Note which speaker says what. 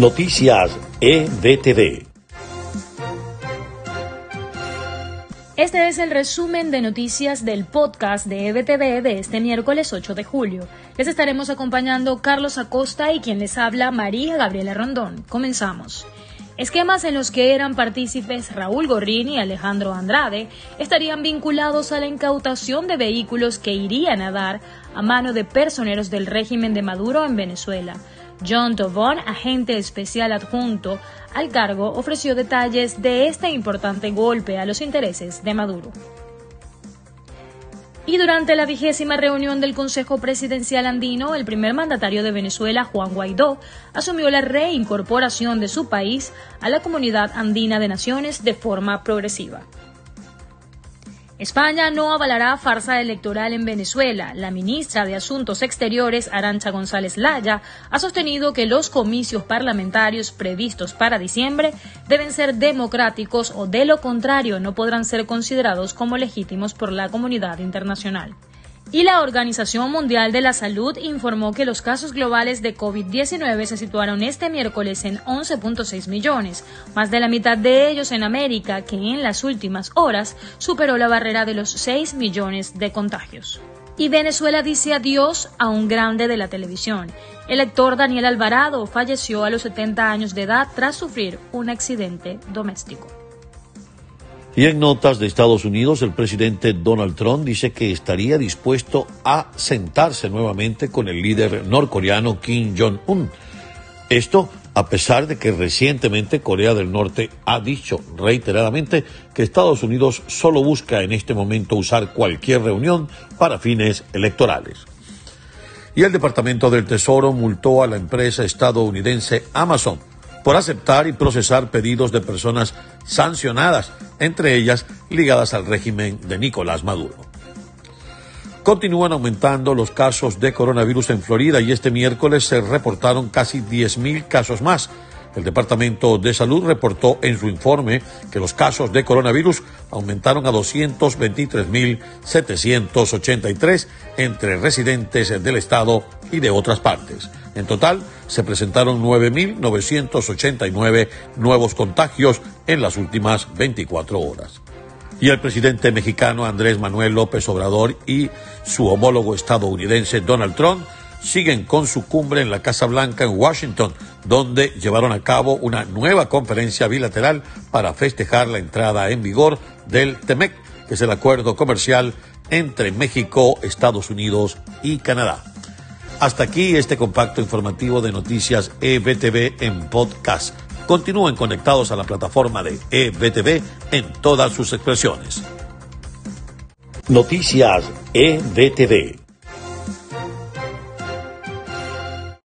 Speaker 1: Noticias EBTV.
Speaker 2: Este es el resumen de noticias del podcast de EBTV de este miércoles 8 de julio. Les estaremos acompañando Carlos Acosta y quien les habla María Gabriela Rondón. Comenzamos. Esquemas en los que eran partícipes Raúl Gorrín y Alejandro Andrade estarían vinculados a la incautación de vehículos que irían a dar a mano de personeros del régimen de Maduro en Venezuela. John Tobón, agente especial adjunto al cargo, ofreció detalles de este importante golpe a los intereses de Maduro. Y durante la vigésima reunión del Consejo Presidencial Andino, el primer mandatario de Venezuela, Juan Guaidó, asumió la reincorporación de su país a la comunidad andina de naciones de forma progresiva. España no avalará farsa electoral en Venezuela. La ministra de Asuntos Exteriores, Arancha González Laya, ha sostenido que los comicios parlamentarios previstos para diciembre deben ser democráticos o de lo contrario no podrán ser considerados como legítimos por la comunidad internacional. Y la Organización Mundial de la Salud informó que los casos globales de COVID-19 se situaron este miércoles en 11.6 millones, más de la mitad de ellos en América, que en las últimas horas superó la barrera de los 6 millones de contagios. Y Venezuela dice adiós a un grande de la televisión. El actor Daniel Alvarado falleció a los 70 años de edad tras sufrir un accidente doméstico.
Speaker 1: Y en notas de Estados Unidos, el presidente Donald Trump dice que estaría dispuesto a sentarse nuevamente con el líder norcoreano Kim Jong-un. Esto a pesar de que recientemente Corea del Norte ha dicho reiteradamente que Estados Unidos solo busca en este momento usar cualquier reunión para fines electorales. Y el Departamento del Tesoro multó a la empresa estadounidense Amazon por aceptar y procesar pedidos de personas sancionadas, entre ellas ligadas al régimen de Nicolás Maduro. Continúan aumentando los casos de coronavirus en Florida y este miércoles se reportaron casi 10.000 casos más. El Departamento de Salud reportó en su informe que los casos de coronavirus aumentaron a 223.783 entre residentes del estado y de otras partes. En total, se presentaron 9.989 nuevos contagios en las últimas 24 horas. Y el presidente mexicano Andrés Manuel López Obrador y su homólogo estadounidense Donald Trump siguen con su cumbre en la Casa Blanca en Washington, donde llevaron a cabo una nueva conferencia bilateral para festejar la entrada en vigor del TEMEC, que es el acuerdo comercial entre México, Estados Unidos y Canadá. Hasta aquí este compacto informativo de noticias EBTV en podcast. Continúen conectados a la plataforma de EBTV en todas sus expresiones. Noticias EBTV.